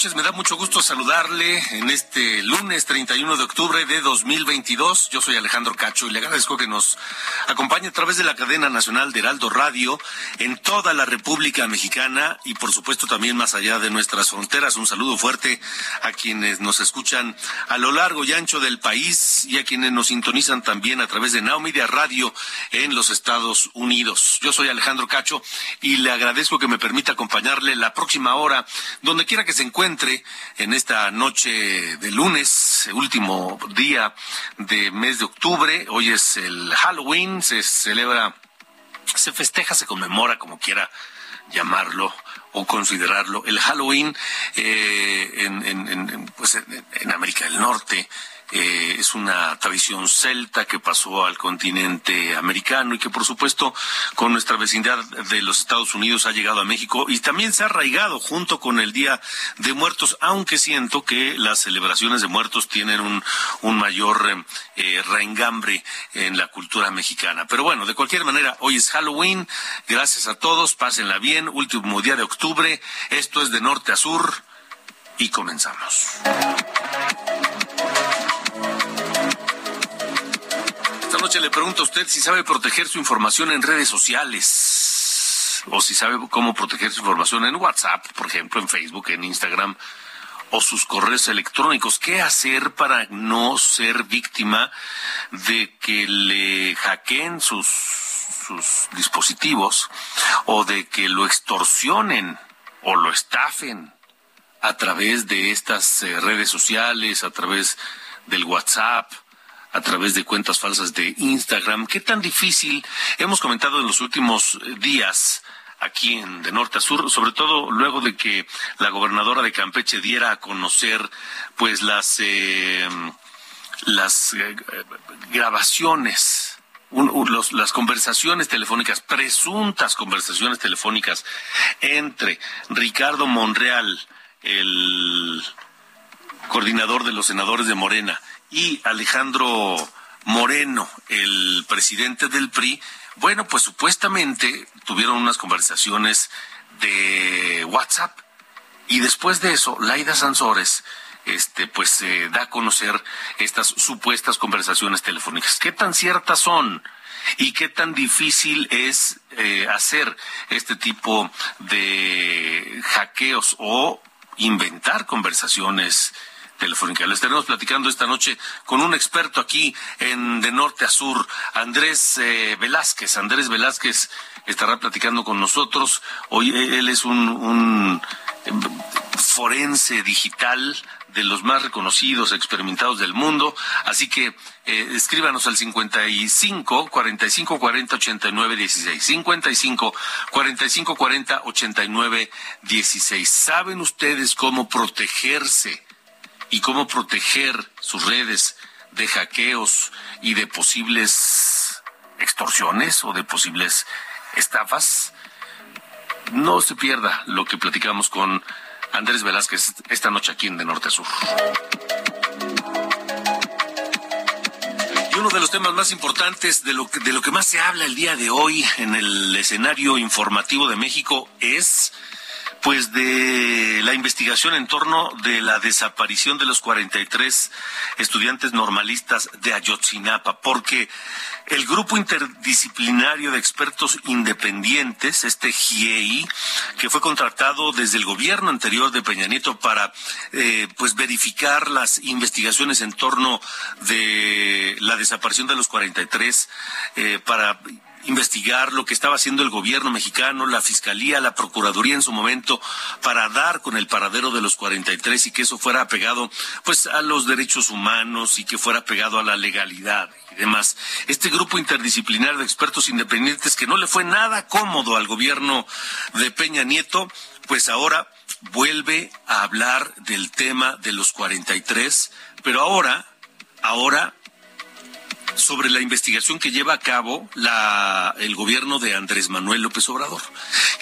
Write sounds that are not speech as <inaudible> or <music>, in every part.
Noches, me da mucho gusto saludarle en este lunes 31 de octubre de 2022. Yo soy Alejandro Cacho y le agradezco que nos acompañe a través de la cadena nacional de Heraldo Radio en toda la República Mexicana y por supuesto también más allá de nuestras fronteras. Un saludo fuerte a quienes nos escuchan a lo largo y ancho del país y a quienes nos sintonizan también a través de Now Media Radio en los Estados Unidos. Yo soy Alejandro Cacho y le agradezco que me permita acompañarle la próxima hora donde quiera que se encuentre en esta noche de lunes, último día de mes de octubre. Hoy es el Halloween, se celebra, se festeja, se conmemora, como quiera llamarlo o considerarlo, el Halloween eh, en, en, pues en América del Norte. Eh, es una tradición celta que pasó al continente americano y que por supuesto con nuestra vecindad de los Estados Unidos ha llegado a México y también se ha arraigado junto con el Día de Muertos, aunque siento que las celebraciones de muertos tienen un, un mayor eh, reengambre en la cultura mexicana. Pero bueno, de cualquier manera, hoy es Halloween, gracias a todos, pásenla bien, último día de octubre, esto es de norte a sur y comenzamos. Le pregunto a usted si sabe proteger su información en redes sociales o si sabe cómo proteger su información en WhatsApp, por ejemplo, en Facebook, en Instagram o sus correos electrónicos. ¿Qué hacer para no ser víctima de que le hackeen sus, sus dispositivos o de que lo extorsionen o lo estafen a través de estas eh, redes sociales, a través del WhatsApp? A través de cuentas falsas de Instagram. ¿Qué tan difícil hemos comentado en los últimos días? aquí en de norte a sur, sobre todo luego de que la gobernadora de Campeche diera a conocer pues las eh, las eh, grabaciones un, los, las conversaciones telefónicas, presuntas conversaciones telefónicas entre Ricardo Monreal, el coordinador de los senadores de Morena, y Alejandro Moreno, el presidente del PRI, bueno, pues supuestamente tuvieron unas conversaciones de WhatsApp y después de eso, Laida Sansores, este, pues eh, da a conocer estas supuestas conversaciones telefónicas. ¿Qué tan ciertas son? ¿Y qué tan difícil es eh, hacer este tipo de hackeos o inventar conversaciones telefónica. Le estaremos platicando esta noche con un experto aquí en de norte a sur, Andrés eh, Velázquez. Andrés Velázquez estará platicando con nosotros. Hoy él es un, un forense digital de los más reconocidos, experimentados del mundo. Así que eh, escríbanos al 55 45 40 89 16. 55 45 40 89 16. ¿Saben ustedes cómo protegerse? Y cómo proteger sus redes de hackeos y de posibles extorsiones o de posibles estafas. No se pierda lo que platicamos con Andrés Velázquez esta noche aquí en De Norte a Sur. Y uno de los temas más importantes de lo que, de lo que más se habla el día de hoy en el escenario informativo de México es pues de la investigación en torno de la desaparición de los 43 estudiantes normalistas de Ayotzinapa, porque el grupo interdisciplinario de expertos independientes, este GIEI, que fue contratado desde el gobierno anterior de Peña Nieto para eh, pues verificar las investigaciones en torno de la desaparición de los 43, eh, para investigar lo que estaba haciendo el gobierno mexicano, la fiscalía, la procuraduría en su momento para dar con el paradero de los 43 y que eso fuera apegado pues a los derechos humanos y que fuera pegado a la legalidad y demás. Este grupo interdisciplinario de expertos independientes que no le fue nada cómodo al gobierno de Peña Nieto, pues ahora vuelve a hablar del tema de los 43, pero ahora ahora sobre la investigación que lleva a cabo la, el gobierno de Andrés Manuel López Obrador.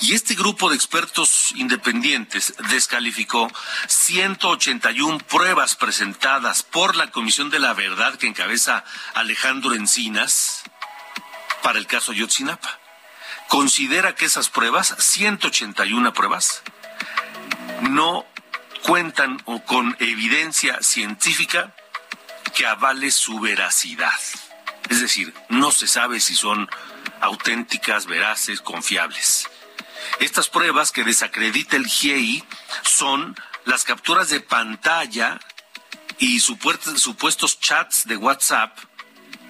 Y este grupo de expertos independientes descalificó 181 pruebas presentadas por la Comisión de la Verdad que encabeza Alejandro Encinas para el caso Yotzinapa. Considera que esas pruebas, 181 pruebas, no cuentan con evidencia científica que avale su veracidad. Es decir, no se sabe si son auténticas, veraces, confiables. Estas pruebas que desacredita el GIEI son las capturas de pantalla y supuestos chats de WhatsApp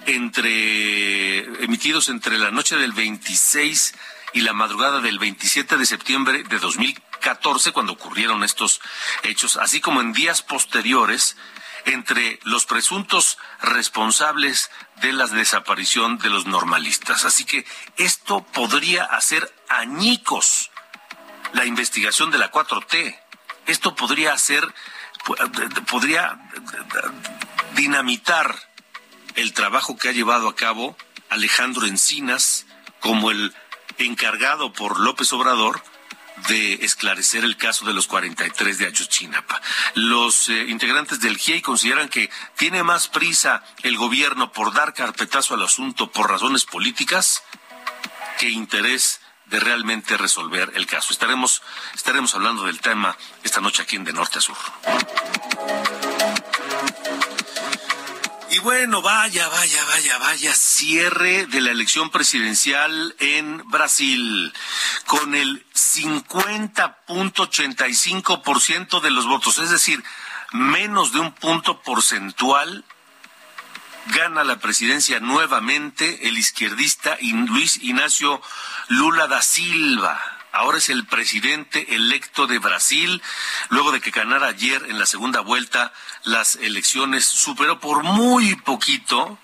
entre emitidos entre la noche del 26 y la madrugada del 27 de septiembre de 2014 cuando ocurrieron estos hechos, así como en días posteriores entre los presuntos responsables de la desaparición de los normalistas. Así que esto podría hacer añicos la investigación de la 4T. Esto podría hacer, podría dinamitar el trabajo que ha llevado a cabo Alejandro Encinas como el encargado por López Obrador de esclarecer el caso de los 43 de Ayotzinapa. Los eh, integrantes del GIEI consideran que tiene más prisa el gobierno por dar carpetazo al asunto por razones políticas que interés de realmente resolver el caso. Estaremos, estaremos hablando del tema esta noche aquí en De Norte a Sur. Y bueno, vaya, vaya, vaya, vaya, cierre de la elección presidencial en Brasil con el 50.85% de los votos, es decir, menos de un punto porcentual gana la presidencia nuevamente el izquierdista Luis Ignacio Lula da Silva ahora es el presidente electo de Brasil, luego de que ganara ayer en la segunda vuelta las elecciones, superó por muy poquito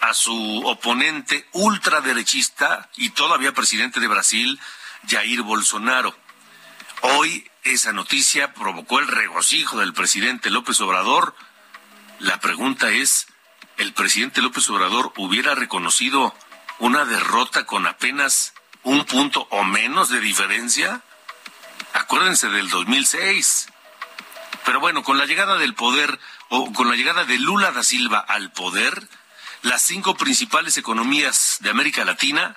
a su oponente ultraderechista y todavía presidente de Brasil, Jair Bolsonaro. Hoy esa noticia provocó el regocijo del presidente López Obrador. La pregunta es, ¿el presidente López Obrador hubiera reconocido una derrota con apenas un punto o menos de diferencia. Acuérdense del 2006. Pero bueno, con la llegada del poder, o con la llegada de Lula da Silva al poder, las cinco principales economías de América Latina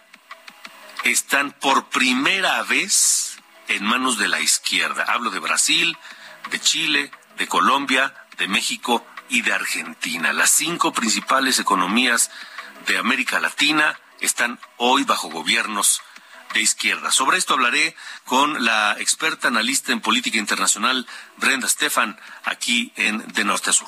están por primera vez en manos de la izquierda. Hablo de Brasil, de Chile, de Colombia, de México y de Argentina. Las cinco principales economías de América Latina están hoy bajo gobiernos de izquierda. Sobre esto hablaré con la experta analista en política internacional Brenda Stefan aquí en De Norte a Sur.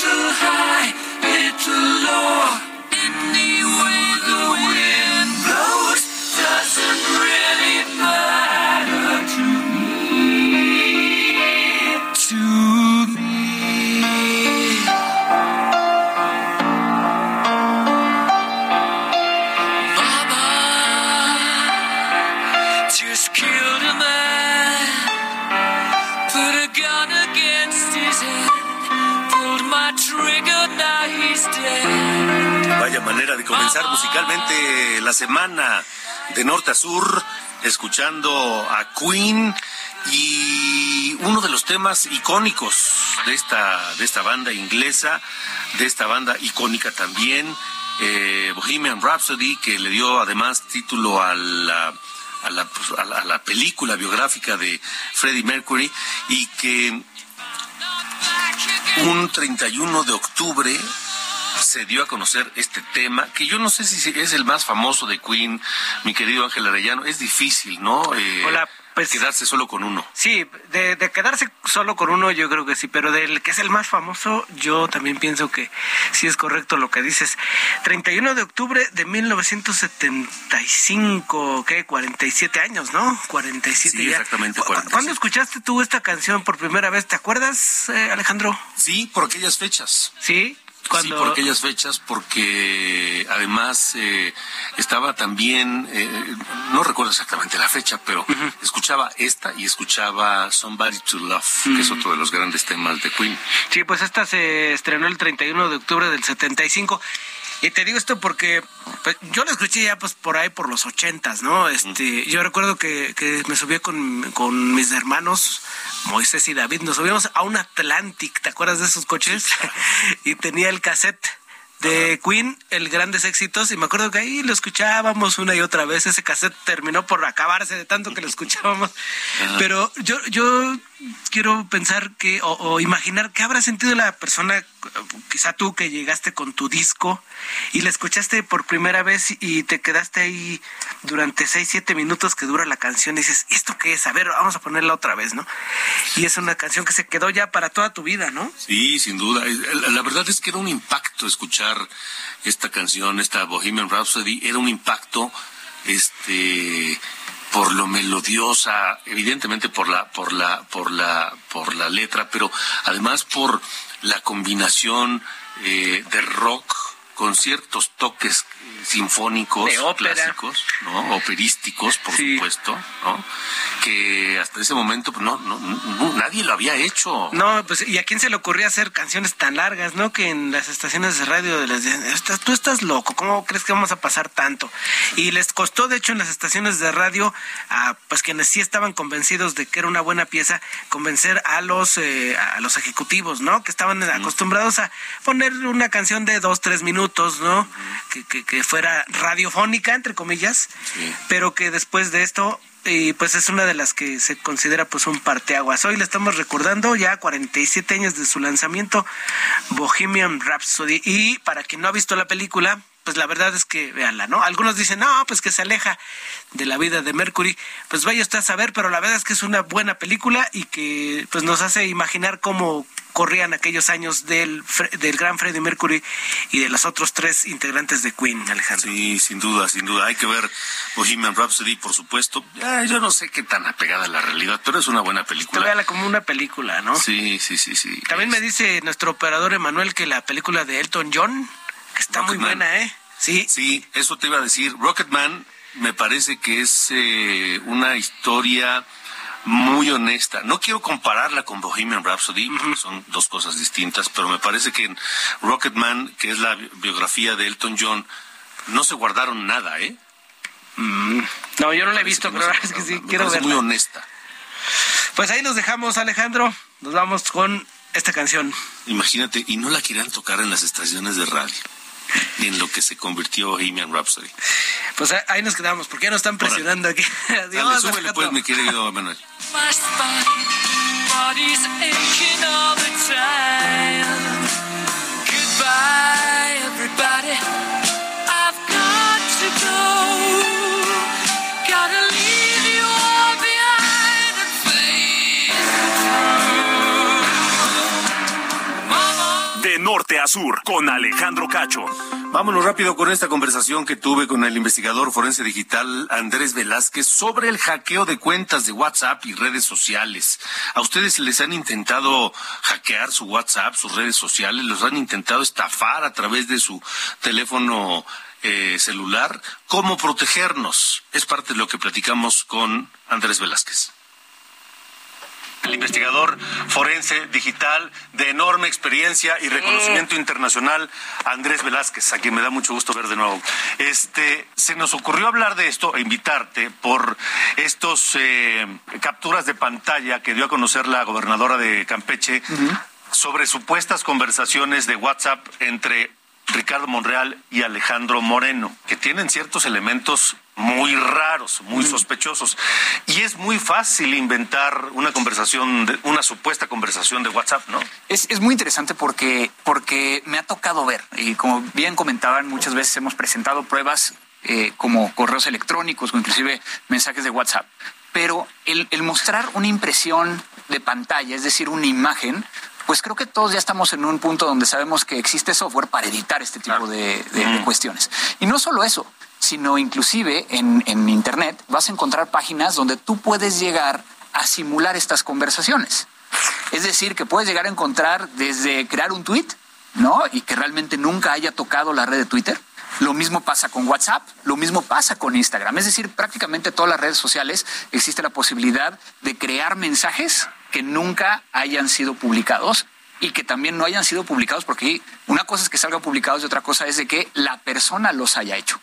little high, little manera comenzar musicalmente la semana de norte a sur, escuchando a Queen y uno de los temas icónicos de esta, de esta banda inglesa, de esta banda icónica también, eh, Bohemian Rhapsody, que le dio además título a la, a la, a la película biográfica de Freddie Mercury y que un 31 de octubre se dio a conocer este tema, que yo no sé si es el más famoso de Queen, mi querido Ángel Arellano, es difícil, ¿no? Eh, Hola. Pues, quedarse solo con uno. Sí, de, de, quedarse solo con uno yo creo que sí, pero del que es el más famoso yo también pienso que sí es correcto lo que dices. 31 de octubre de 1975, ¿qué? 47 años, ¿no? 47 sí, exactamente. 47. ¿Cuándo escuchaste tú esta canción por primera vez? ¿Te acuerdas, eh, Alejandro? Sí, por aquellas fechas. Sí. Sí, por aquellas fechas, porque además eh, estaba también, eh, no recuerdo exactamente la fecha, pero escuchaba esta y escuchaba Somebody to Love, que es otro de los grandes temas de Queen. Sí, pues esta se estrenó el 31 de octubre del 75 y te digo esto porque pues, yo lo escuché ya pues por ahí por los ochentas, ¿no? Este, yo recuerdo que, que me subí con, con, mis hermanos, Moisés y David, nos subimos a un Atlantic, ¿te acuerdas de esos coches? <laughs> y tenía el cassette de Queen, el Grandes Éxitos, y me acuerdo que ahí lo escuchábamos una y otra vez. Ese cassette terminó por acabarse de tanto que lo escuchábamos. Pero yo, yo quiero pensar que, o, imaginar qué habrá sentido la persona, quizá tú que llegaste con tu disco y la escuchaste por primera vez y te quedaste ahí durante seis, siete minutos que dura la canción y dices, ¿esto qué es? A ver, vamos a ponerla otra vez, ¿no? Y es una canción que se quedó ya para toda tu vida, ¿no? Sí, sin duda. La verdad es que era un impacto escuchar esta canción, esta Bohemian Rhapsody, era un impacto, este por lo melodiosa, evidentemente por la, por la, por la, por la letra, pero además por la combinación eh, de rock con ciertos toques sinfónicos clásicos, ¿no? Operísticos, por supuesto, ¿no? Que hasta ese momento pues, no, no, nadie lo había hecho. No, pues y a quién se le ocurría hacer canciones tan largas, ¿no? Que en las estaciones de radio les decían, tú estás loco, ¿cómo crees que vamos a pasar tanto? Y les costó, de hecho, en las estaciones de radio, a pues quienes sí estaban convencidos de que era una buena pieza, convencer a los eh, a los ejecutivos, ¿no? Que estaban acostumbrados a poner una canción de dos, tres minutos, ¿no? que, que fuera radiofónica, entre comillas, pero que después de esto y pues es una de las que se considera pues un parteaguas. Hoy le estamos recordando ya 47 años de su lanzamiento Bohemian Rhapsody y para quien no ha visto la película, pues la verdad es que véanla, ¿no? Algunos dicen, "No, pues que se aleja de la vida de Mercury." Pues vaya usted a saber, pero la verdad es que es una buena película y que pues nos hace imaginar cómo corrían aquellos años del, del gran Freddie Mercury y de los otros tres integrantes de Queen, Alejandro. Sí, sin duda, sin duda. Hay que ver Bohemian Rhapsody, por supuesto. yo no sé qué tan apegada a la realidad, pero es una buena película. Véala como una película, ¿no? Sí, sí, sí, sí. También me dice nuestro operador Emanuel que la película de Elton John, está muy buena, ¿eh? Sí. Sí, eso te iba a decir. Rocketman me parece que es eh, una historia muy honesta. No quiero compararla con Bohemian Rhapsody, porque son dos cosas distintas, pero me parece que en Rocketman, que es la biografía de Elton John, no se guardaron nada, ¿eh? Mm. No, yo no la he visto, pero es que sí, quiero verla. muy honesta. Pues ahí nos dejamos, Alejandro. Nos vamos con esta canción. Imagínate, y no la quieran tocar en las estaciones de radio en lo que se convirtió Bohemian Rhapsody. Pues ahí nos quedamos, porque ya nos están presionando aquí. <laughs> Adiós, Dale, súbele pues, mi querido Manuel. Sur con Alejandro Cacho. Vámonos rápido con esta conversación que tuve con el investigador forense digital Andrés Velázquez sobre el hackeo de cuentas de WhatsApp y redes sociales. ¿A ustedes les han intentado hackear su WhatsApp, sus redes sociales? ¿Los han intentado estafar a través de su teléfono eh, celular? ¿Cómo protegernos? Es parte de lo que platicamos con Andrés Velázquez el investigador forense digital de enorme experiencia y reconocimiento internacional, Andrés Velázquez, a quien me da mucho gusto ver de nuevo. Este, se nos ocurrió hablar de esto e invitarte por estos eh, capturas de pantalla que dio a conocer la gobernadora de Campeche sobre supuestas conversaciones de WhatsApp entre Ricardo Monreal y Alejandro Moreno, que tienen ciertos elementos muy raros, muy sospechosos. Y es muy fácil inventar una conversación, una supuesta conversación de WhatsApp, ¿no? Es, es muy interesante porque, porque me ha tocado ver, y como bien comentaban, muchas veces hemos presentado pruebas eh, como correos electrónicos o inclusive mensajes de WhatsApp. Pero el, el mostrar una impresión de pantalla, es decir, una imagen, pues creo que todos ya estamos en un punto donde sabemos que existe software para editar este tipo de, cuestiones. Y no solo eso, sino inclusive en, en Internet vas a encontrar páginas donde tú puedes llegar a simular estas conversaciones. Es decir, que puedes llegar a encontrar desde crear un tweet, ¿no? Y que realmente nunca haya tocado la red de Twitter. Lo mismo pasa con WhatsApp, lo mismo pasa con Instagram. Es decir, prácticamente todas las redes sociales existe la posibilidad de crear mensajes que nunca hayan sido publicados y que también no hayan sido publicados, porque una cosa es que salgan publicados y otra cosa es de que la persona los haya hecho.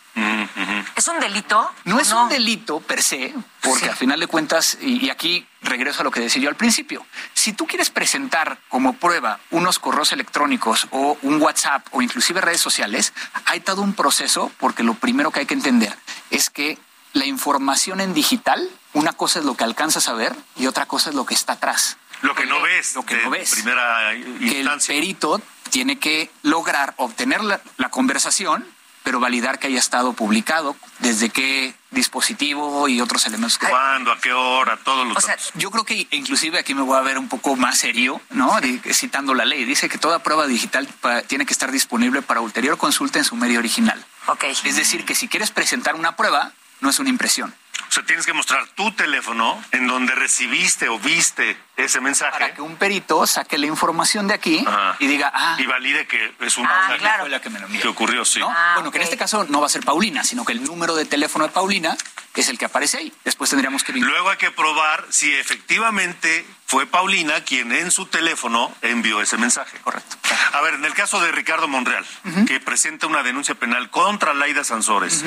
¿Es un delito? No es un delito per se, porque al final de cuentas, y, aquí regreso a lo que decía yo al principio, si tú quieres presentar como prueba unos correos electrónicos o un WhatsApp o inclusive redes sociales, hay todo un proceso, porque lo primero que hay que entender es que la información en digital, una cosa es lo que alcanzas a ver y otra cosa es lo que está atrás. Lo que no ves. Lo que no ves. Primera Que el perito tiene que lograr obtener la, conversación, pero validar que haya estado publicado, desde qué dispositivo y otros elementos. Que... ¿Cuándo? ¿A qué hora? Todos los o sea, Yo creo que inclusive aquí me voy a ver un poco más serio, ¿no? citando la ley. Dice que toda prueba digital tiene que estar disponible para ulterior consulta en su medio original. Okay. Es decir, que si quieres presentar una prueba, no es una impresión. O sea, tienes que mostrar tu teléfono en donde recibiste o viste ese mensaje. Para que un perito saque la información de aquí y diga, ah. Y valide que es un ah, claro. la que me lo Que ocurrió, sí. Ah, bueno, que en este caso no va a ser Paulina, sino que el número de teléfono de Paulina es el que aparece ahí. Después tendríamos que Luego hay que probar si efectivamente fue Paulina quien en su teléfono envió ese mensaje. Correcto. A ver, en el caso de Ricardo Monreal, que presenta una denuncia penal contra Laida Sansores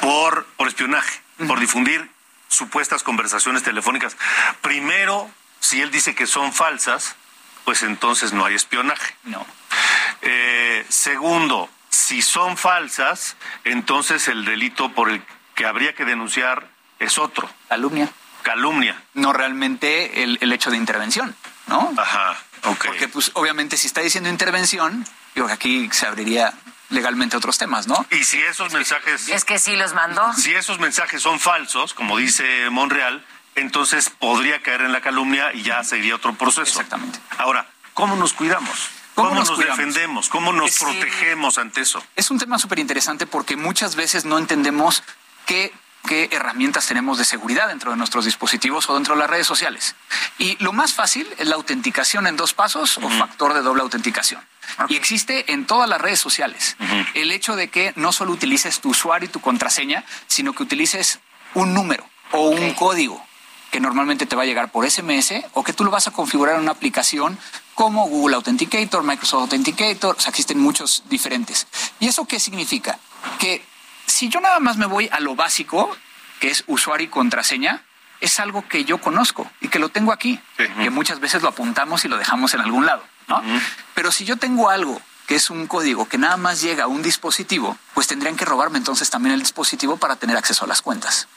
por, por espionaje, por difundir supuestas conversaciones telefónicas. Primero, si él dice que son falsas, pues entonces no hay espionaje. No. Eh, segundo, si son falsas, entonces el delito por el que habría que denunciar es otro. Calumnia. Calumnia. No realmente el, el hecho de intervención, ¿no? Ajá, ok. Porque, pues, obviamente, si está diciendo intervención, digo, aquí se abriría legalmente otros temas, ¿no? Y si esos mensajes... Es que sí los mandó. Si esos mensajes son falsos, como dice Monreal, entonces podría caer en la calumnia y ya sería otro proceso. Exactamente. Ahora, ¿cómo nos cuidamos? ¿Cómo, nos, defendemos? ¿Cómo nos protegemos ante eso? Es un tema súper interesante porque muchas veces no entendemos qué qué herramientas tenemos de seguridad dentro de nuestros dispositivos o dentro de las redes sociales. Y lo más fácil es la autenticación en dos pasos o factor de doble autenticación. Y existe en todas las redes sociales. El hecho de que no solo utilices tu usuario y tu contraseña, sino que utilices un número o un código que normalmente te va a llegar por SMS o que tú lo vas a configurar en una aplicación como Google Authenticator, Microsoft Authenticator, o sea, existen muchos diferentes. ¿Y eso qué significa? Que si yo nada más me voy a lo básico, que es usuario y contraseña, es algo que yo conozco y que lo tengo aquí, que muchas veces lo apuntamos y lo dejamos en algún lado, ¿no? Pero si yo tengo algo que es un código que nada más llega a un dispositivo, pues tendrían que robarme entonces también el dispositivo para tener acceso a las cuentas.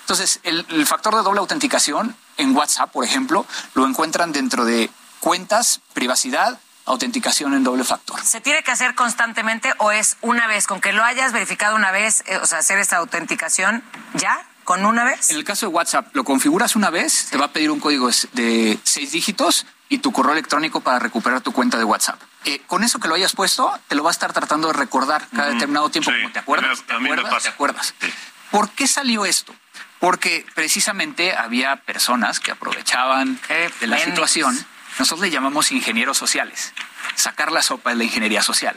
Entonces, el, el factor de doble autenticación en WhatsApp, por ejemplo, lo encuentran dentro de cuentas, privacidad, autenticación en doble factor. ¿Se tiene que hacer constantemente o es una vez? Con que lo hayas verificado una vez, eh, o sea, hacer esta autenticación ya, con una vez. En el caso de WhatsApp, lo configuras una vez, te va a pedir un código de seis dígitos y tu correo electrónico para recuperar tu cuenta de WhatsApp. Eh, con eso que lo hayas puesto, te lo va a estar tratando de recordar cada determinado tiempo. Sí, como ¿Te acuerdas? ¿Te acuerdas? ¿Te acuerdas? Sí. ¿Por qué salió esto? Porque precisamente había personas que aprovechaban Qué de la situación. Nosotros le llamamos ingenieros sociales. Sacar la sopa de la ingeniería social.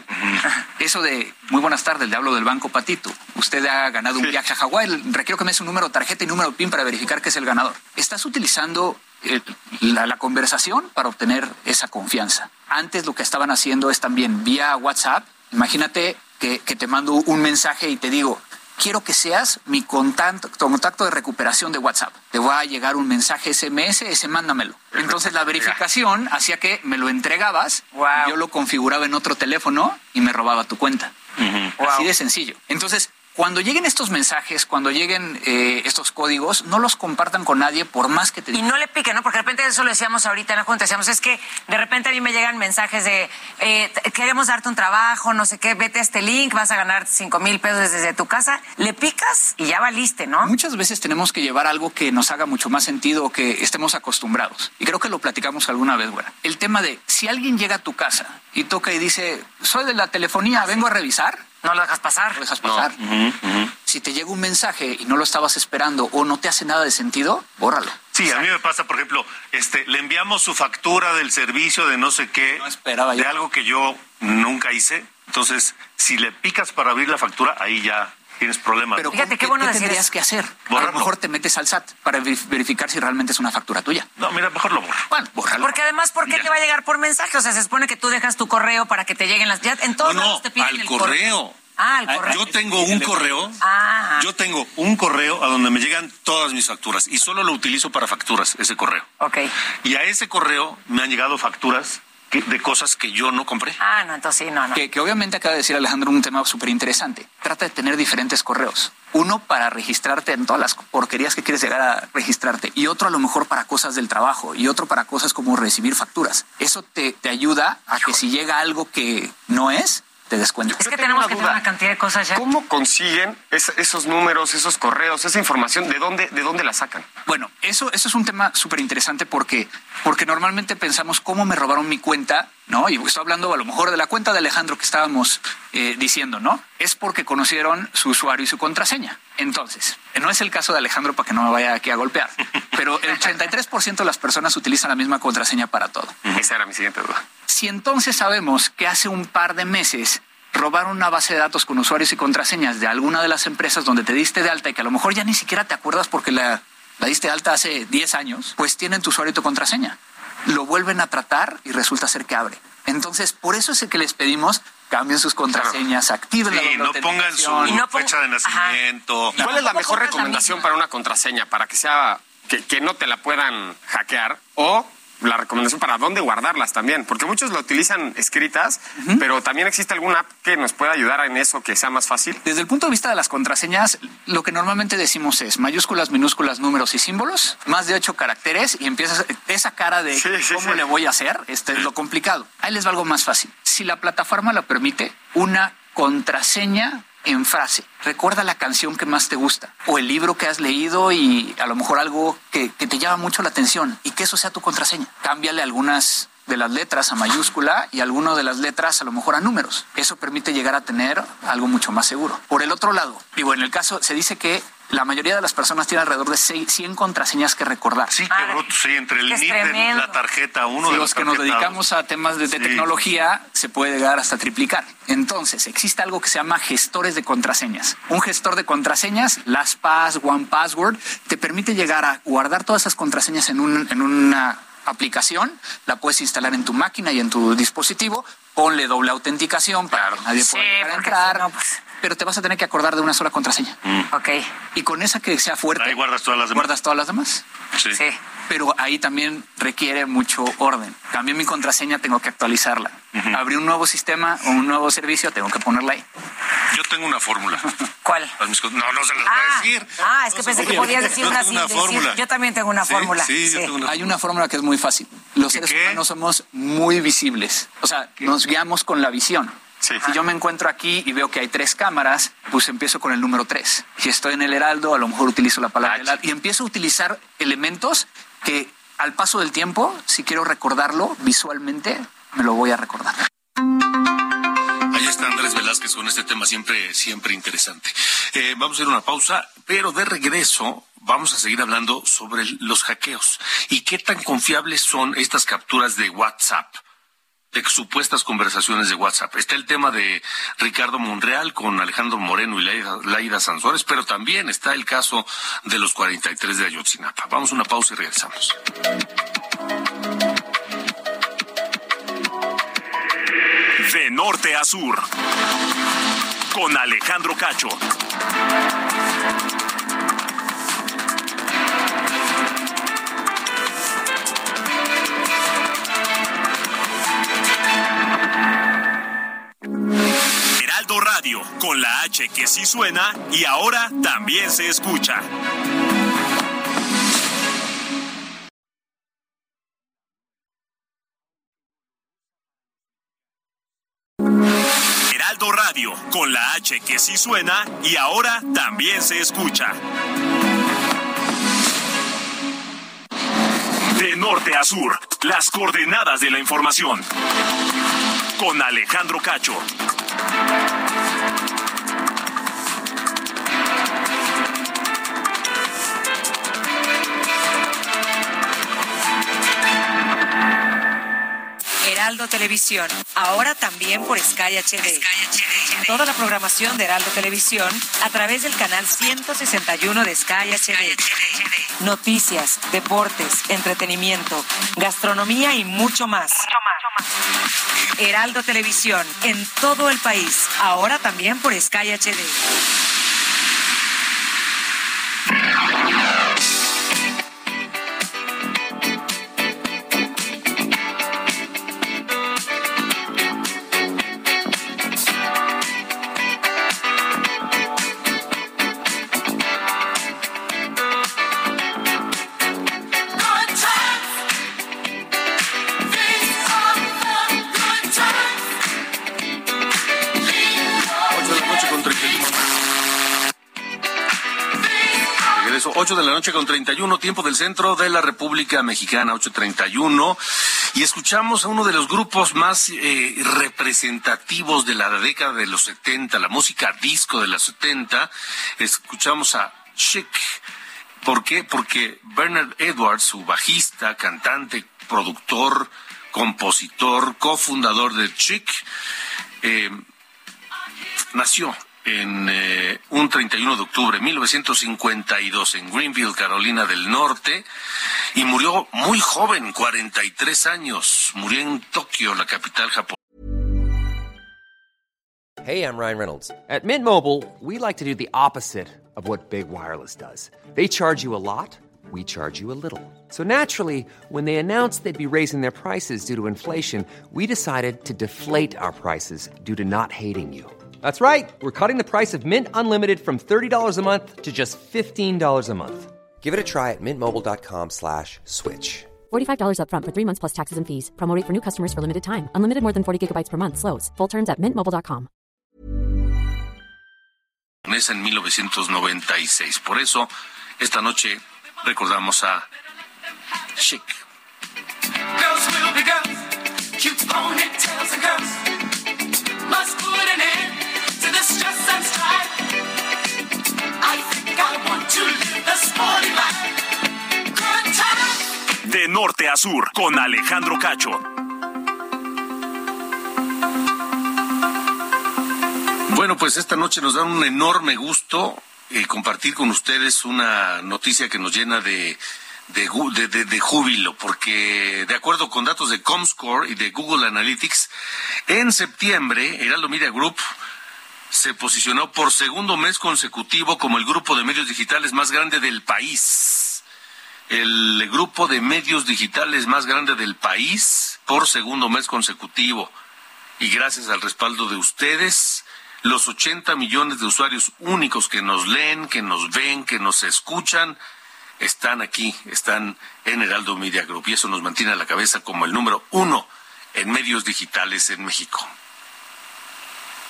Eso de, muy buenas tardes, le hablo del Banco Patito. Usted ha ganado un viaje a Hawái, requiero que me dé su número de tarjeta y número PIN para verificar que es el ganador. Estás utilizando eh, la, la conversación para obtener esa confianza. Antes lo que estaban haciendo es también vía WhatsApp. Imagínate que, que te mando un mensaje y te digo, quiero que seas mi contacto, contacto de recuperación de WhatsApp. Te va a llegar un mensaje SMS, ese mándamelo. Entonces la <laughs> verificación hacía que me lo entregabas, Wow. yo lo configuraba en otro teléfono y me robaba tu cuenta. Así de sencillo. Entonces, cuando lleguen estos mensajes, cuando lleguen eh, estos códigos, no los compartan con nadie por más que te Y digan. no le pique, ¿no? Porque de repente eso lo decíamos ahorita en la junta. Decíamos, es que de repente a mí me llegan mensajes de, eh, queremos darte un trabajo, no sé qué, vete a este link, vas a ganar cinco mil pesos desde tu casa. Le picas y ya valiste, ¿no? Muchas veces tenemos que llevar algo que nos haga mucho más sentido o que estemos acostumbrados. Y creo que lo platicamos alguna vez, güera. El tema de si alguien llega a tu casa y toca y dice, soy de la telefonía, vengo a revisar, No lo dejas pasar. lo dejas pasar. Si te llega un mensaje y no lo estabas esperando o no te hace nada de sentido, bórralo. Sí, a mí me pasa, por ejemplo, este, le enviamos su factura del servicio de no sé qué, No esperaba yo. de algo que yo nunca hice. Entonces, si le picas para abrir la factura, ahí ya tienes problemas. Pero Fíjate, ¿qué, qué bueno qué tendrías que hacer? A Borrarlo. lo mejor te metes al SAT para ver- verificar si realmente es una factura tuya. no, mira, mejor lo borro. Bueno, bórralo. Porque además, ¿por qué te va a llegar por mensaje? O sea, se supone que tú dejas tu correo para que te lleguen las... Ya en todos No, no, lados te piden al el correo. Ah, al Ah, correo. Yo tengo un correo. Ah. Yo tengo un correo a donde me llegan todas mis facturas y solo lo utilizo para facturas, ese correo. Ok. Y a ese correo me han llegado facturas que- de cosas que yo no compré. Ah, no, entonces sí, no, no. Que, que obviamente acaba de decir Alejandro un tema súper interesante. Trata de tener diferentes correos. Uno para registrarte en todas las porquerías que quieres llegar a registrarte y otro a lo mejor para cosas del trabajo y otro para cosas como recibir facturas. Eso te, te ayuda a que si llega algo que no es, te des cuenta. Es que tenemos una que duda. tener una cantidad de cosas ya. ¿Cómo consiguen es- esos números, esos correos, esa información? ¿De dónde, de dónde la sacan? Bueno, eso, eso es un tema súper interesante porque, porque normalmente pensamos cómo me robaron mi cuenta, ¿no? Y estoy hablando a lo mejor de la cuenta de Alejandro que estábamos eh, diciendo, ¿no? Es porque conocieron su usuario y su contraseña. Entonces, no es el caso de Alejandro para que no me vaya aquí a golpear, <laughs> pero el 83% de las personas utilizan la misma contraseña para todo. Esa era mi siguiente duda. Si entonces sabemos que hace un par de meses robaron una base de datos con usuarios y contraseñas de alguna de las empresas donde te diste de alta y que a lo mejor ya ni siquiera te acuerdas porque la, la diste de alta hace 10 años, pues tienen tu usuario y tu contraseña. Lo vuelven a tratar y resulta ser que abre. Entonces, por eso es el que les pedimos cambien sus contraseñas, activen Sí, la no pongan su. Y no fecha de nacimiento. ¿Cuál es la ¿Cómo mejor recomendación para una contraseña? Para que sea, que, que no te la puedan hackear o la recomendación para dónde guardarlas también, porque muchos la utilizan escritas, pero también existe alguna app que nos pueda ayudar en eso, que sea más fácil. Desde el punto de vista de las contraseñas, lo que normalmente decimos es mayúsculas, minúsculas, números y símbolos, más de ocho caracteres y empiezas esa cara de Sí, sí, cómo sí. le voy a hacer, este es lo complicado. Ahí les va algo más fácil. Si la plataforma lo permite, una contraseña en frase. Recuerda la canción que más te gusta o el libro que has leído y a lo mejor algo que, te llama mucho la atención y que eso sea tu contraseña. Cámbiale algunas de las letras a mayúscula y alguno de las letras a lo mejor a números. Eso permite llegar a tener algo mucho más seguro. Por el otro lado, digo, en el caso se dice que la mayoría de las personas tienen alrededor de seis- 100 contraseñas que recordar. Sí, qué bruto, sí, entre el tremendo. la tarjeta, uno Si de los las que nos dedicamos a temas de, de Sí. tecnología se puede llegar hasta triplicar. Entonces, existe algo que se llama gestores de contraseñas. Un gestor de contraseñas, LastPass, OnePassword, te permite llegar a guardar todas esas contraseñas en, un- en una aplicación, la puedes instalar en tu máquina y en tu dispositivo, ponle doble autenticación para que nadie Sí, pueda llegar a porque entrar, no, pues- pero te vas a tener que acordar de una sola contraseña. Ok. Y con esa que sea fuerte, Ahí guardas todas las demás. guardas todas las demás Sí. Sí. pero ahí también requiere mucho orden. Cambié mi contraseña, tengo que actualizarla. Abrí un nuevo sistema o un nuevo servicio, tengo que ponerla ahí. Yo tengo una fórmula. <laughs> ¿Cuál? No, no se las voy Ah, a decir. ah, es No que se pensé que voy podías decir. una una fórmula. Yo también tengo una Sí, fórmula. Sí, yo Sí. tengo una Hay una fórmula que es muy fácil. Los ¿Qué seres qué? humanos somos muy visibles. O sea, nos guiamos con la visión. Sí. Si yo me encuentro aquí y veo que hay tres cámaras, pues empiezo con el número tres. Si estoy en el heraldo, a lo mejor utilizo la palabra H. heraldo y empiezo a utilizar elementos que al paso del tiempo, si quiero recordarlo visualmente, me lo voy a recordar. Ahí está Andrés Velázquez con este tema siempre, siempre interesante. Eh, vamos a ir a una pausa, pero de regreso vamos a seguir hablando sobre los hackeos y qué tan confiables son estas capturas de WhatsApp de supuestas conversaciones de WhatsApp. Está el tema de Ricardo Monreal con Alejandro Moreno y Laida, Laida Sanzores, pero también está el caso de los 43 de Ayotzinapa. Vamos a una pausa y regresamos. De norte a sur, con Alejandro Cacho. Heraldo Radio, con la H que sí suena y ahora también se escucha. Heraldo Radio, con la H que sí suena y ahora también se escucha. De norte a sur, las coordenadas de la información. Con Alejandro Cacho. Heraldo Televisión, ahora también por Sky HD. Toda la programación de Heraldo Televisión a través del canal 161 de Sky HD. Noticias, deportes, entretenimiento, gastronomía y mucho más. Heraldo Televisión, en todo el país, ahora también por Sky HD. Del centro de la República Mexicana, 8.31. Y escuchamos a uno de los grupos más eh, representativos de la década de los 70, la música disco de los 70. Escuchamos a Chic. ¿Por qué? Porque Bernard Edwards, su bajista, cantante, productor, compositor, cofundador de Chic, eh, nació en eh, un 31 de octubre de 1952 en Greenville, Carolina del Norte, y murió muy joven, 43 años. Murió en Tokio, la capital japonesa. Hey, I'm Ryan Reynolds. At Mint Mobile, we like to do the opposite of what Big Wireless does. They charge you a lot, we charge you a little. So naturally, when they announced they'd be raising their prices due to inflation, we decided to deflate our prices due to not hating you. That's right. We're cutting the price of Mint Unlimited from $30 a month to just $15 a month. Give it a try at mintmobile.com slash switch. $45 upfront for three months plus taxes and fees. Promo rate for new customers for limited time. Unlimited more than 40 gigabytes per month. Slows. Full terms at mintmobile.com. en 1996. Por eso, esta noche recordamos a Chic. Girls will be girls, cute ponytails and girls. Must put an end De norte a sur, con Alejandro Cacho. Bueno, pues esta noche nos da un enorme gusto eh, compartir con ustedes una noticia que nos llena de, de, de- de júbilo, porque de acuerdo con datos de Comscore y de Google Analytics, en septiembre, Heraldo Media Group se posicionó por segundo mes consecutivo como el grupo de medios digitales más grande del país. El grupo de medios digitales más grande del país por segundo mes consecutivo. Y gracias al respaldo de ustedes, los 80 millones de usuarios únicos que nos leen, que nos ven, que nos escuchan, están aquí, están en Heraldo Media Group. Y eso nos mantiene a la cabeza como el número uno en medios digitales en México.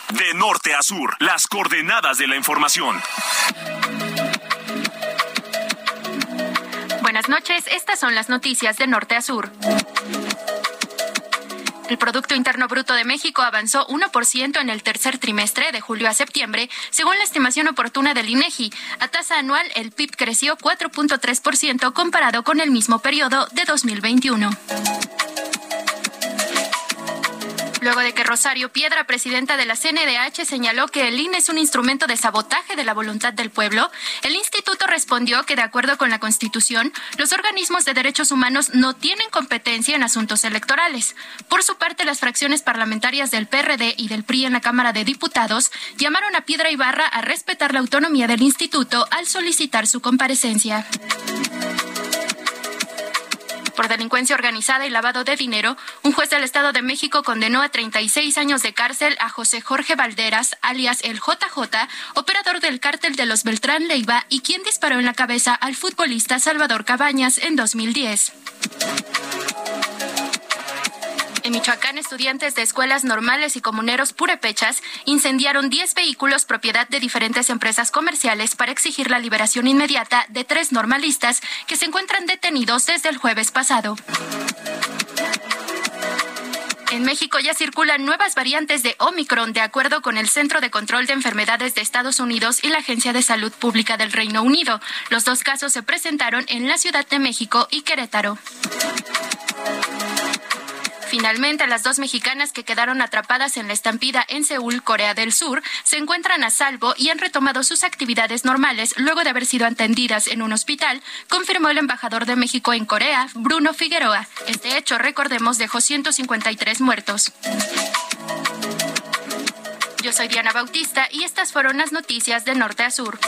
De norte a sur, las coordenadas de la información. Noches, estas son las noticias de norte a sur. El Producto Interno Bruto de México avanzó 1% en el tercer trimestre de julio a septiembre, según la estimación oportuna del INEGI. A tasa anual, el PIB creció 4.3% comparado con el mismo periodo de 2021. Luego de que Rosario Piedra, presidenta de la CNDH, señaló que el INE es un instrumento de sabotaje de la voluntad del pueblo, el instituto respondió que, de acuerdo con la Constitución, los organismos de derechos humanos no tienen competencia en asuntos electorales. Por su parte, las fracciones parlamentarias del PRD y del PRI en la Cámara de Diputados llamaron a Piedra Ibarra a respetar la autonomía del instituto al solicitar su comparecencia. Por delincuencia organizada y lavado de dinero, un juez del Estado de México condenó a 36 años de cárcel a José Jorge Valderas, alias el JJ, operador del cártel de los Beltrán Leiva y quien disparó en la cabeza al futbolista Salvador Cabañas en 2010. En Michoacán, estudiantes de escuelas normales y comuneros purépechas incendiaron 10 vehículos propiedad de diferentes empresas comerciales para exigir la liberación inmediata de tres normalistas que se encuentran detenidos desde el jueves pasado. En México ya circulan nuevas variantes de Omicron, de acuerdo con el Centro de Control de Enfermedades de Estados Unidos y la Agencia de Salud Pública del Reino Unido. Los dos casos se presentaron en la Ciudad de México y Querétaro. Finalmente, las dos mexicanas que quedaron atrapadas en la estampida en Seúl, Corea del Sur, se encuentran a salvo y han retomado sus actividades normales luego de haber sido atendidas en un hospital, confirmó el embajador de México en Corea, Bruno Figueroa. Este hecho, recordemos, dejó 153 muertos. Yo soy Diana Bautista y estas fueron las noticias de norte a sur.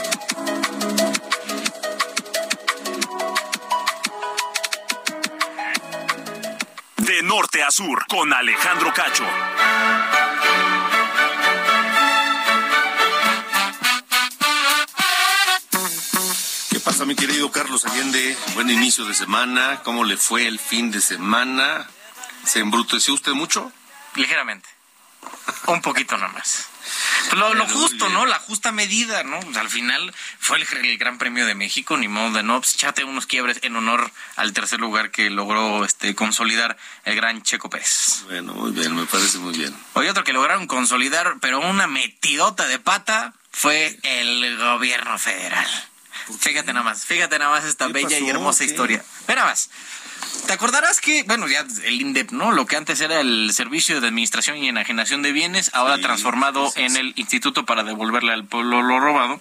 Norte a sur, con Alejandro Cacho. ¿Qué pasa, mi querido Carlos Allende? Buen inicio de semana. ¿Cómo le fue el fin de semana? ¿Se embruteció usted mucho? Ligeramente. Un poquito nomás. Lo, lo justo, ¿no? La justa medida, ¿no? Pues, al final fue el, el Gran Premio de México, ni modo de no, pues échate unos quiebres en honor al tercer lugar que logró este consolidar el gran Checo Pérez. Bueno, muy bien, me parece muy bien. Hoy otro que lograron consolidar, pero una metidota de pata, fue el gobierno federal. Fíjate nada más, fíjate nada más esta bella y hermosa ¿Qué? historia. Mira más. ¿Te acordarás que, bueno, ya el INDEP, ¿no? Lo que antes era el Servicio de Administración y Enajenación de Bienes, ahora Sí, transformado sí, sí, en el Instituto para devolverle al pueblo lo robado,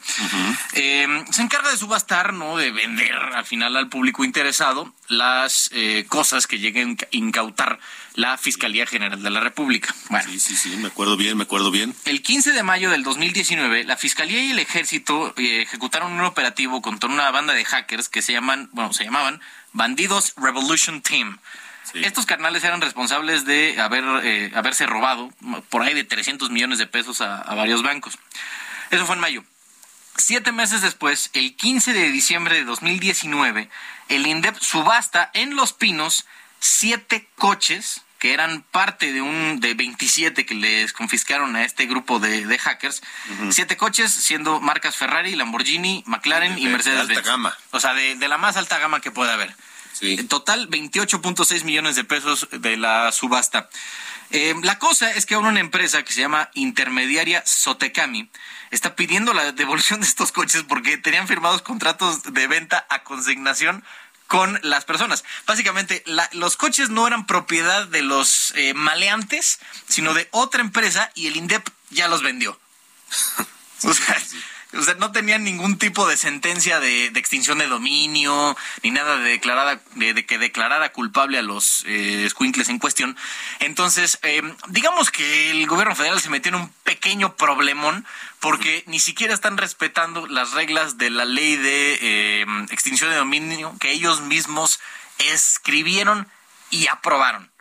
eh, se encarga de subastar, ¿no? De vender al final al público interesado las eh, cosas que lleguen a incautar la Fiscalía General de la República. Bueno, Sí, sí, sí, me acuerdo bien, me acuerdo bien. el 15 de mayo del 2019, la Fiscalía y el Ejército eh, ejecutaron un operativo contra una banda de hackers que se llaman, bueno, se llamaban Bandidos Revolution Team. Sí. Estos carnales eran responsables de haber eh, haberse robado por ahí de 300 millones de pesos a, a varios bancos. Eso fue en mayo. Siete meses después, el 15 de diciembre de 2019, el INDEP subasta en Los Pinos siete coches que eran parte de un de 27 que les confiscaron a este grupo de, de hackers. Siete coches siendo marcas Ferrari, Lamborghini, McLaren De- y de Mercedes. alta Benz. gama. O sea, de, de la más alta gama que pueda haber. Sí. En total, 28.6 millones de pesos de la subasta. Eh, la cosa es que ahora una empresa que se llama Intermediaria Sotecami está pidiendo la devolución de estos coches porque tenían firmados contratos de venta a consignación con las personas. Básicamente, la- los coches no eran propiedad de los eh, maleantes, sino de otra empresa y el INDEP ya los vendió. <laughs> O sea, o sea, no tenían ningún tipo de sentencia de, extinción de dominio, ni nada de declarada, de, que declarara culpable a los eh, escuincles en cuestión. Entonces, eh, digamos que el gobierno federal se metió en un pequeño problemón porque ni siquiera están respetando las reglas de la ley de eh, extinción de dominio que ellos mismos escribieron y aprobaron.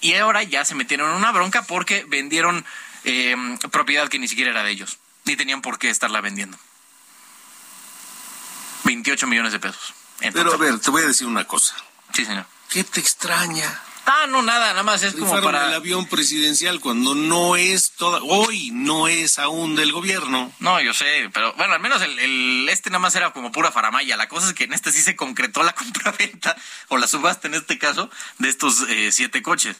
Y ahora ya se metieron en una bronca porque vendieron eh, propiedad que ni siquiera era de ellos. Ni tenían por qué estarla vendiendo. 28 millones de pesos. Pero a ver, te voy a decir una cosa. Sí, señor. ¿Qué te extraña? Ah, no, nada, nada más es como para... el avión presidencial cuando no es toda, hoy no es aún del gobierno. No, yo sé, pero bueno, al menos el, el- este nada más era como pura faramaya. La cosa es que en este sí se concretó la <laughs> compraventa, o la subasta en este caso, de estos eh, siete coches.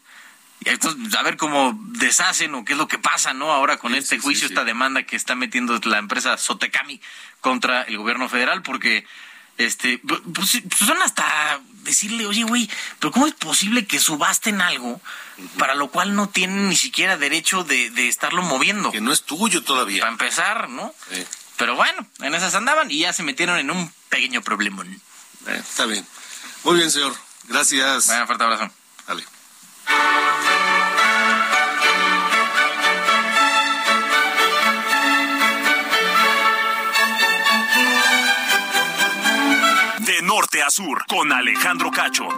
Y entonces, a ver cómo deshacen o qué es lo que pasa, ¿no? Ahora con este juicio, esta demanda que está metiendo la empresa Sotecami contra el gobierno federal, porque este, pu- pues, pues son hasta decirle, oye, güey, pero ¿cómo es posible que subasten algo para lo cual no tienen ni siquiera derecho de, de estarlo moviendo? Que no es tuyo todavía. Para empezar, ¿no? Pero bueno, en esas andaban y ya se metieron en un pequeño problemón. Eh, está bien. Muy bien, señor. Gracias. Bueno, fuerte abrazo. Dale. De norte a sur, con Alejandro Cacho.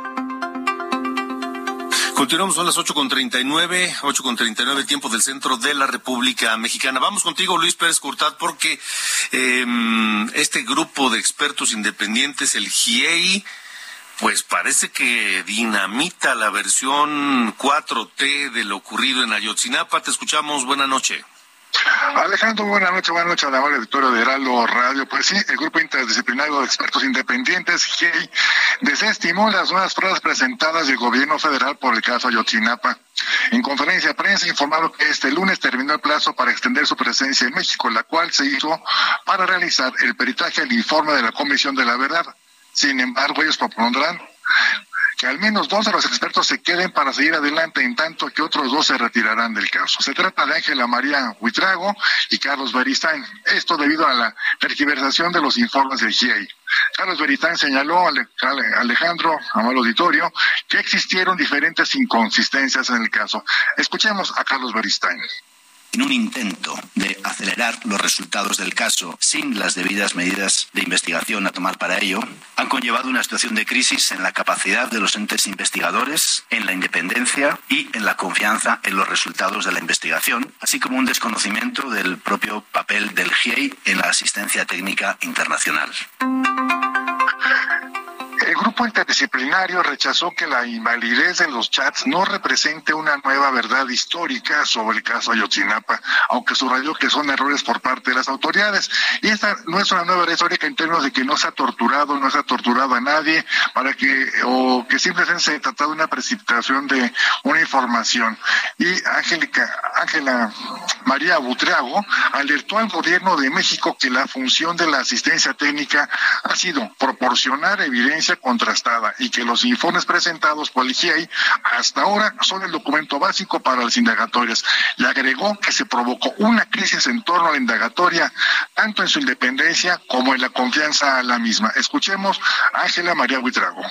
Continuamos, son las 8.39, 8.39, tiempo del centro de la República Mexicana. Vamos contigo, Luis Pérez Curtad, porque eh, este grupo de expertos independientes, el GIEI, pues parece que dinamita la versión 4T de lo ocurrido en Ayotzinapa. Te escuchamos, buena noche. Alejandro, buenas noches, buenas noches a la amable auditorio de Heraldo Radio. Pues sí, el grupo interdisciplinario de expertos independientes, GEI, desestimó las nuevas pruebas presentadas del gobierno federal por el caso Ayotzinapa. En conferencia de prensa informaron que este lunes terminó el plazo para extender su presencia en México, la cual se hizo para realizar el peritaje del informe de la Comisión de la Verdad. Sin embargo, ellos propondrán que al menos dos de los expertos se queden para seguir adelante, en tanto que otros dos se retirarán del caso. Se trata de Ángela María Huitrago y Carlos Beristain. Esto debido a la tergiversación de los informes del GIEI. Carlos Beristain señaló a Alejandro, al auditorio, que existieron diferentes inconsistencias en el caso. Escuchemos a Carlos Beristain. En un intento de acelerar los resultados del caso sin las debidas medidas de investigación a tomar para ello, han conllevado una situación de crisis en la capacidad de los entes investigadores, en la independencia y en la confianza en los resultados de la investigación, así como un desconocimiento del propio papel del GIEI en la asistencia técnica internacional. El grupo interdisciplinario rechazó que la invalidez de los chats no represente una nueva verdad histórica sobre el caso Ayotzinapa, aunque subrayó que son errores por parte de las autoridades. Y esta no es una nueva verdad histórica en términos de que no se ha torturado, no se ha torturado a nadie, para que, o que simplemente se trata de una precipitación de una información. Y Angélica, Ángela María Butrago alertó al gobierno de México que la función de la asistencia técnica ha sido proporcionar evidencia contrastada y que los informes presentados por el GIEI hasta ahora son el documento básico para las indagatorias. Y agregó que se provocó una crisis en torno a la indagatoria, tanto en su independencia como en la confianza a la misma. Escuchemos a Ángela María Buitrago.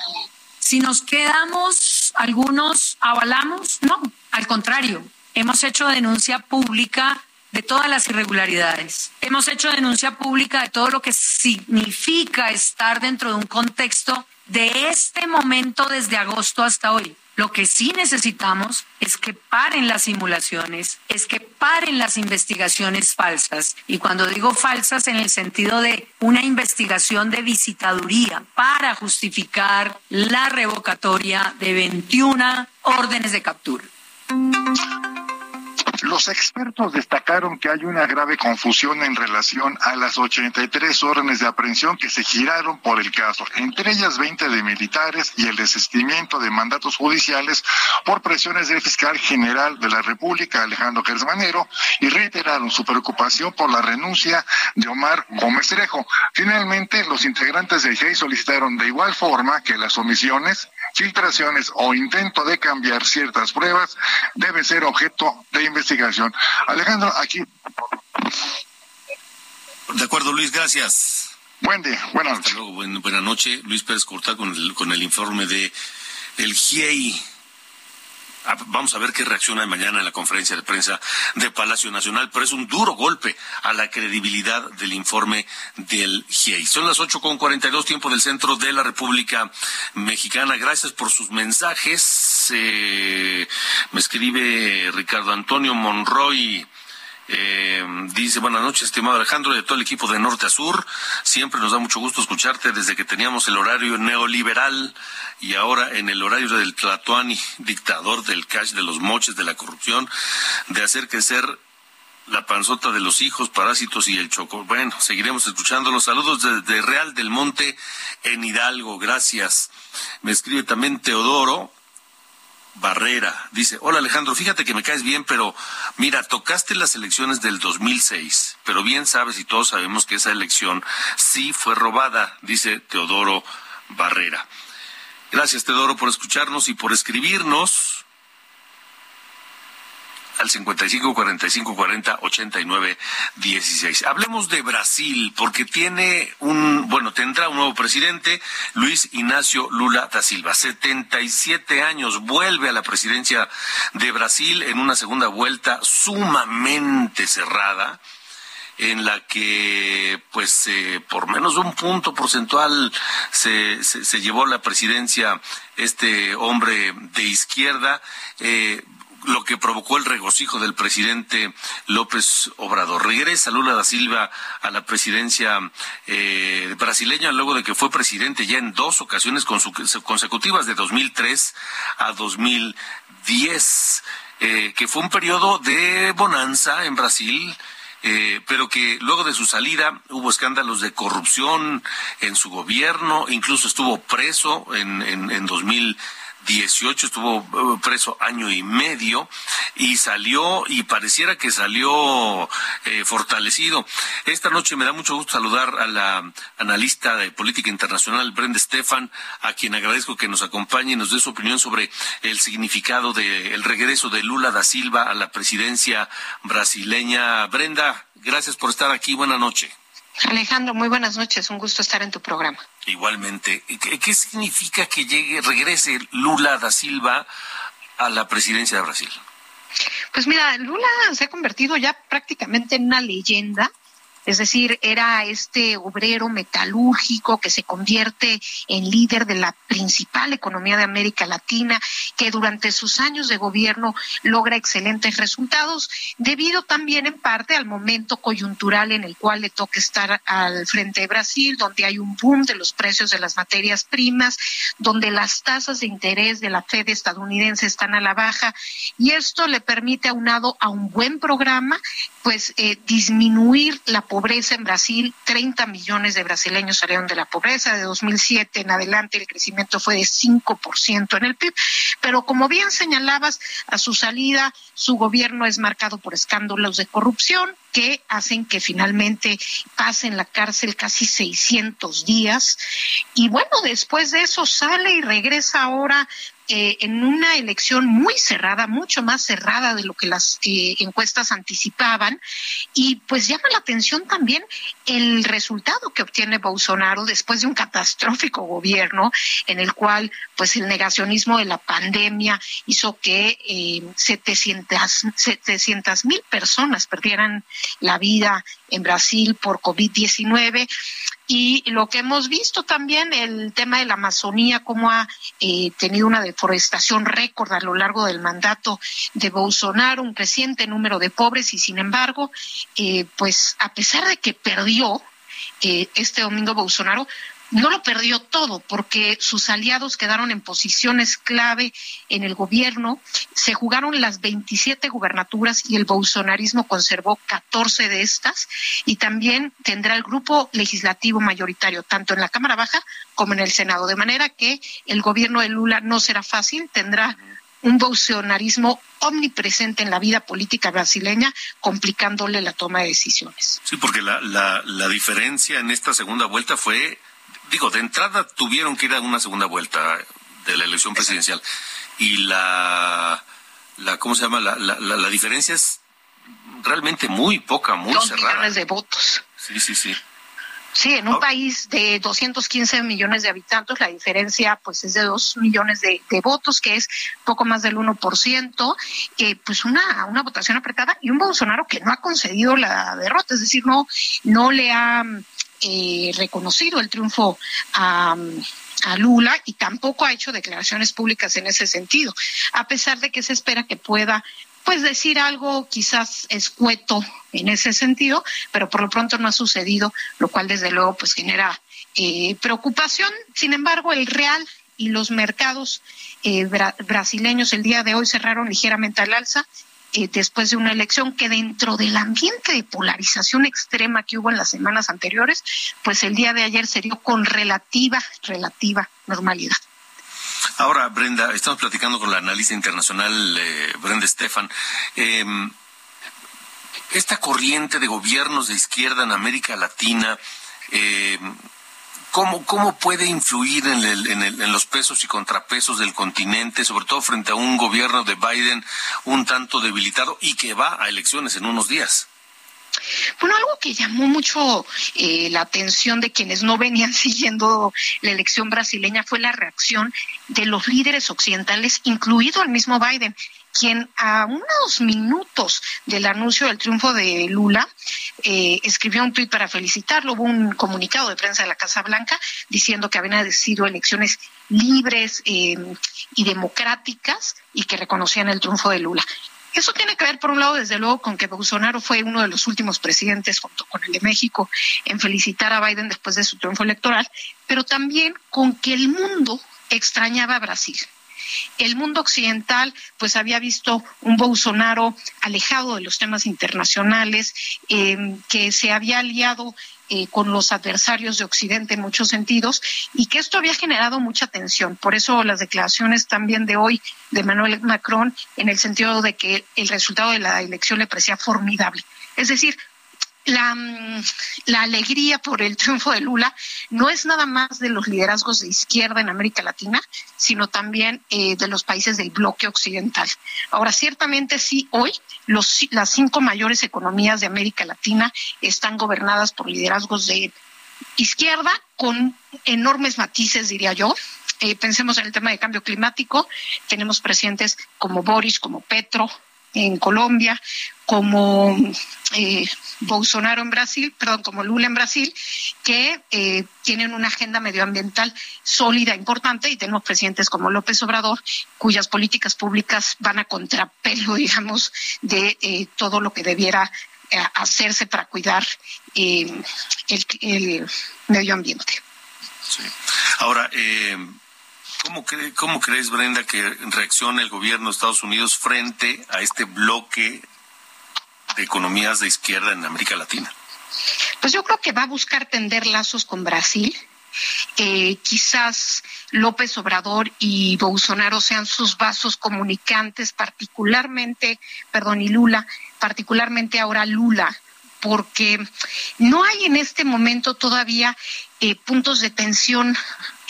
Si nos quedamos, algunos avalamos, no, al contrario, hemos hecho denuncia pública de todas las irregularidades. Hemos hecho denuncia pública de todo lo que significa estar dentro de un contexto de este momento desde agosto hasta hoy. Lo que sí necesitamos es que paren las simulaciones, es que paren las investigaciones falsas. Y cuando digo falsas en el sentido de una investigación de visitaduría para justificar la revocatoria de 21 órdenes de captura. Los expertos destacaron que hay una grave confusión en relación a las 83 órdenes de aprehensión que se giraron por el caso, entre ellas 20 de militares y el desistimiento de mandatos judiciales por presiones del fiscal general de la República, Alejandro Gersmanero, y reiteraron su preocupación por la renuncia de Omar Gómez Trejo. Finalmente, los integrantes del GEI solicitaron de igual forma que las omisiones filtraciones o intento de cambiar ciertas pruebas debe ser objeto de investigación. Alejandro, aquí. De acuerdo, Luis, gracias. Buen día, buenas noches. Hasta luego, buen- buena noche. Luis Pérez Cortá con el, con el informe de el GIEI. Ah, Vamos a ver qué reacciona mañana en la conferencia de prensa de Palacio Nacional, pero es un duro golpe a la credibilidad del informe del GIEI. Son las ocho con cuarenta y dos, tiempo del centro de la República Mexicana. Gracias por sus mensajes. Eh, me escribe Ricardo Antonio Monroy. Eh, dice, buenas noches, estimado Alejandro, y de todo el equipo de norte a sur. Siempre nos da mucho gusto escucharte desde que teníamos el horario neoliberal y ahora en el horario del Tlatoani, dictador del cash, de los moches, de la corrupción, de hacer crecer la panzota de los hijos, parásitos y el choco. Bueno, seguiremos escuchando los saludos desde Real del Monte en Hidalgo. Gracias. Me escribe también Teodoro. Barrera dice, hola Alejandro, fíjate que me caes bien, pero mira, tocaste las elecciones del 2006, pero bien sabes y todos sabemos que esa elección sí fue robada, dice Teodoro Barrera. Gracias Teodoro por escucharnos y por escribirnos al 55 45 40 89 16. Hablemos de Brasil porque tiene un, bueno, tendrá un nuevo presidente, Luis Ignacio Lula da Silva, 77 años, vuelve a la presidencia de Brasil en una segunda vuelta sumamente cerrada en la que pues eh, por menos de un punto porcentual se, se, llevó la presidencia este hombre de izquierda eh, lo que provocó el regocijo del presidente López Obrador. Regresa Lula da Silva a la presidencia eh, brasileña luego de que fue presidente ya en dos ocasiones consecutivas de 2003 a 2010, eh, que fue un periodo de bonanza en Brasil. Eh, pero que luego de su salida hubo escándalos de corrupción en su gobierno, incluso estuvo preso en, en, en 2000 18, estuvo eh, preso año y medio y salió y pareciera que salió eh, fortalecido. Esta noche me da mucho gusto saludar a la analista de política internacional Brenda Stefan, a quien agradezco que nos acompañe y nos dé su opinión sobre el significado del regreso de Lula da Silva a la presidencia brasileña. Brenda, gracias por estar aquí. Buenas noches. Alejandro, muy buenas noches. Un gusto estar en tu programa. Igualmente. ¿Qué, significa que llegue, regrese Lula da Silva a la presidencia de Brasil? Pues mira, Lula se ha convertido ya prácticamente en una leyenda es decir, era este obrero metalúrgico que se convierte en líder de la principal economía de América Latina, que durante sus años de gobierno logra excelentes resultados, debido también en parte al momento coyuntural en el cual le toca estar al frente de Brasil, donde hay un boom de los precios de las materias primas, donde las tasas de interés de la Fed estadounidense están a la baja, y esto le permite, aunado a un buen programa, pues eh, disminuir la en Brasil. 30 millones de brasileños salieron de la pobreza. De 2007 en adelante el crecimiento fue de 5% en el PIB. Pero como bien señalabas, a su salida su gobierno es marcado por escándalos de corrupción que hacen que finalmente pase en la cárcel casi 600 días. Y bueno, después de eso sale y regresa ahora eh, en una elección muy cerrada, mucho más cerrada de lo que las eh, encuestas anticipaban. Y pues llama la atención también el resultado que obtiene Bolsonaro después de un catastrófico gobierno en el cual pues el negacionismo de la pandemia hizo que eh, 700 mil personas perdieran la vida en Brasil por COVID-19 y lo que hemos visto también, el tema de la Amazonía, cómo ha eh, tenido una deforestación récord a lo largo del mandato de Bolsonaro, un creciente número de pobres y sin embargo, eh, pues a pesar de que perdió eh, este domingo Bolsonaro, no lo perdió todo porque sus aliados quedaron en posiciones clave en el gobierno, se jugaron las 27 gubernaturas y el bolsonarismo conservó 14 de estas y también tendrá el grupo legislativo mayoritario tanto en la Cámara Baja como en el Senado, de manera que el gobierno de Lula no será fácil, tendrá un bolsonarismo omnipresente en la vida política brasileña, complicándole la toma de decisiones. Sí, porque la, la, la diferencia en esta segunda vuelta fue digo, de entrada tuvieron que ir a una segunda vuelta de la elección presidencial y la, la ¿cómo se llama? La, la, la, la diferencia es realmente muy poca, muy Dos cerrada. millones de votos. Sí, sí, sí. Sí, en un país de 215 millones de habitantes, la diferencia pues es de 2 millones de, de votos, que es poco más del 1%, eh, pues una, una votación apretada y un Bolsonaro que no ha concedido la derrota, es decir, no, no le ha eh, reconocido el triunfo a, a Lula y tampoco ha hecho declaraciones públicas en ese sentido, a pesar de que se espera que pueda pues decir algo quizás escueto en ese sentido, pero por lo pronto no ha sucedido, lo cual desde luego pues genera eh, preocupación. Sin embargo, el real y los mercados eh, bra- brasileños el día de hoy cerraron ligeramente al alza eh, después de una elección que dentro del ambiente de polarización extrema que hubo en las semanas anteriores, pues el día de ayer se dio con relativa, relativa normalidad. Ahora, Brenda, estamos platicando con la analista internacional eh, Brenda Estefan. Eh, esta corriente de gobiernos de izquierda en América Latina, eh, ¿cómo, ¿cómo puede influir en, el- en el- en los pesos y contrapesos del continente, sobre todo frente a un gobierno de Biden un tanto debilitado y que va a elecciones en unos días? Bueno, algo que llamó mucho eh, la atención de quienes no venían <laughs> siguiendo la elección brasileña fue la reacción de los líderes occidentales, incluido el mismo Biden, quien a unos minutos del anuncio del triunfo de Lula eh, escribió un tuit para felicitarlo. Hubo un comunicado de prensa de la Casa Blanca diciendo que habían sido elecciones libres eh, y democráticas y que reconocían el triunfo de Lula. Eso tiene que ver, por un lado, desde luego, con que Bolsonaro fue uno de los últimos presidentes, junto con el de México, en felicitar a Biden después de su triunfo electoral, pero también con que el mundo extrañaba a Brasil. El mundo occidental, pues, había visto un Bolsonaro alejado de los temas internacionales, eh, que se había aliado eh, con los adversarios de Occidente en muchos sentidos y que esto había generado mucha tensión. Por eso las declaraciones también de hoy de Manuel Macron en el sentido de que el resultado de la elección le parecía formidable. Es decir, la, mm, la alegría por el triunfo de Lula no es nada más de los liderazgos de izquierda en América Latina, sino también eh, de los países del bloque occidental. Ahora, ciertamente sí, hoy los, las cinco mayores economías de América Latina están gobernadas por liderazgos de izquierda con enormes matices, diría yo. Eh, pensemos en el tema de cambio climático. Tenemos presidentes como Boris, como Petro en Colombia, como eh, Bolsonaro en Brasil, perdón, como Lula en Brasil, que eh, tienen una agenda medioambiental sólida, importante, y tenemos presidentes como López Obrador, cuyas políticas públicas van a contrapelo, <laughs> digamos, de eh, todo lo que debiera eh, hacerse para cuidar el, el medio ambiente. Sí. Ahora, ¿cómo, cre- ¿cómo crees, Brenda, que reaccione el gobierno de Estados Unidos frente a este bloque de economías de izquierda en América Latina? Pues yo creo que va a buscar tender lazos con Brasil. Eh, quizás López Obrador y Bolsonaro sean sus vasos comunicantes, particularmente, perdón, y Lula, particularmente ahora Lula, porque no hay en este momento todavía eh, puntos de tensión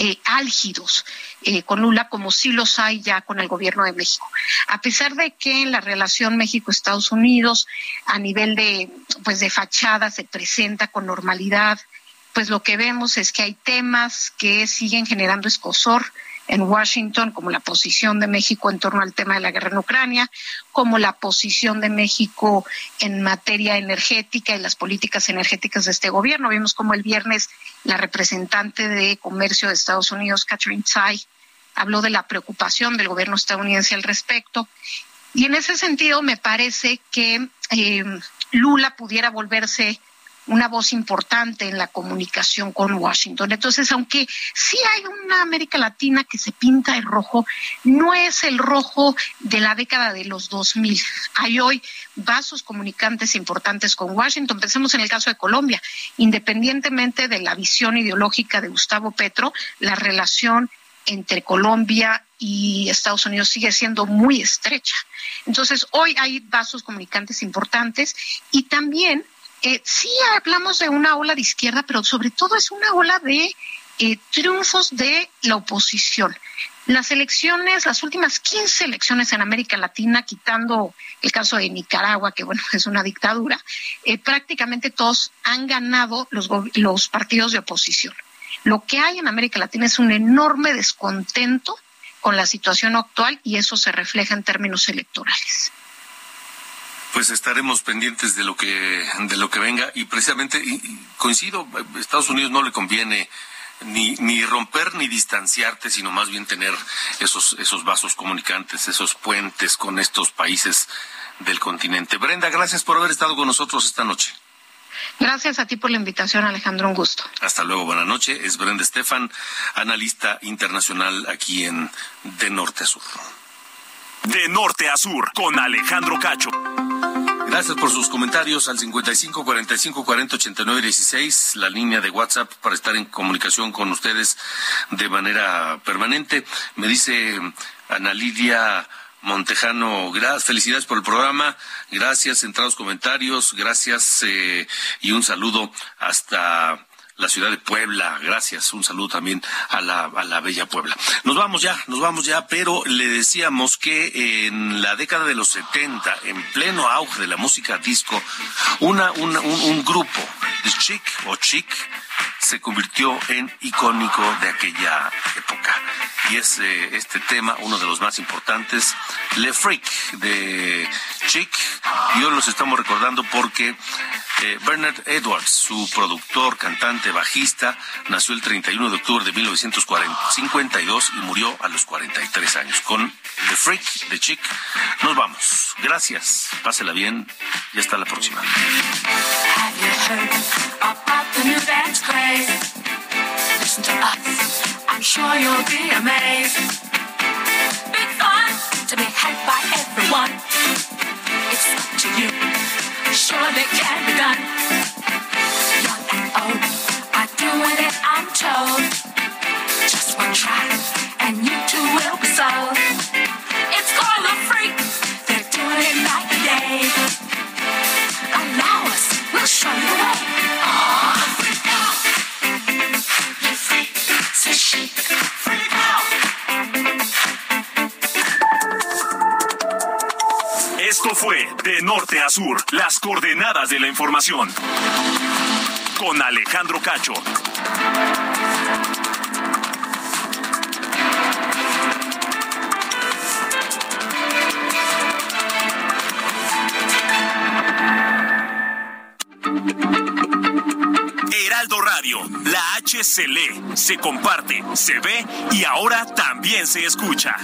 eh, álgidos eh, con Lula como sí los hay ya con el gobierno de México. A pesar de que en la relación México-Estados Unidos a nivel de pues de fachada se presenta con normalidad, pues lo que vemos es que hay temas que siguen generando escosor en Washington, como la posición de México en torno al tema de la guerra en Ucrania, como la posición de México en materia energética y las políticas energéticas de este gobierno. Vimos como el viernes la representante de Comercio de Estados Unidos, Catherine Tai, habló de la preocupación del gobierno estadounidense al respecto. Y en ese sentido me parece que eh, Lula pudiera volverse una voz importante en la comunicación con Washington. Entonces, aunque sí hay una América Latina que se pinta de rojo, no es el rojo de la década de los 2000. Hay hoy vasos comunicantes importantes con Washington. Pensemos en el caso de Colombia. Independientemente de la visión ideológica de Gustavo Petro, la relación entre Colombia y Estados Unidos sigue siendo muy estrecha. Entonces, hoy hay vasos comunicantes importantes y también eh, sí hablamos de una ola de izquierda, pero sobre todo es una ola de eh, triunfos de la oposición. Las elecciones, las últimas 15 elecciones en América Latina, quitando el caso de Nicaragua, que bueno, <laughs> es una dictadura, eh, prácticamente todos han ganado los, partidos de oposición. Lo que hay en América Latina es un enorme descontento con la situación actual y eso se refleja en términos electorales. Pues estaremos pendientes de lo que de lo que venga y precisamente coincido, Estados Unidos no le conviene ni, ni romper ni distanciarte, sino más bien tener esos esos vasos comunicantes, esos puentes con estos países del continente. Brenda, gracias por haber estado con nosotros esta noche. Gracias a ti por la invitación, Alejandro. Un gusto. Hasta luego, buena noche. Es Brenda Estefan, analista internacional aquí en De Norte a Sur. De Norte a Sur, con Alejandro Cacho. Gracias por sus comentarios al 55 45 40 89 16, la línea de WhatsApp para estar en comunicación con ustedes de manera permanente. Me dice Ana Lidia Montejano, gracias, felicidades por el programa, gracias, entrados comentarios, gracias eh, y un saludo hasta la ciudad de Puebla. Gracias. Un saludo también a la, a la bella Puebla. Nos vamos ya, nos vamos ya, pero le decíamos que en la década de los 70, en pleno auge de la música disco, una, un, un grupo de chic o chic se convirtió en icónico de aquella época. Y es eh, este tema uno de los más importantes, Le Freak de Chic. Y hoy los estamos recordando porque eh, Bernard Edwards, su productor, cantante, bajista, nació el 31 de octubre de 1952 y murió a los 43 años. Con The Freak de Chic nos vamos. Gracias, pásela bien y hasta la próxima. The new dance craze? Listen to us, I'm sure you'll be amazed. Big fun to be had by everyone. It's up to you, surely can be done. Young and old are doing it, I'm told. Just one try, and you Esto fue De Norte a Sur, las coordenadas de la información. Con Alejandro Cacho. Heraldo Radio, la H se lee, se comparte, se ve y ahora también se escucha.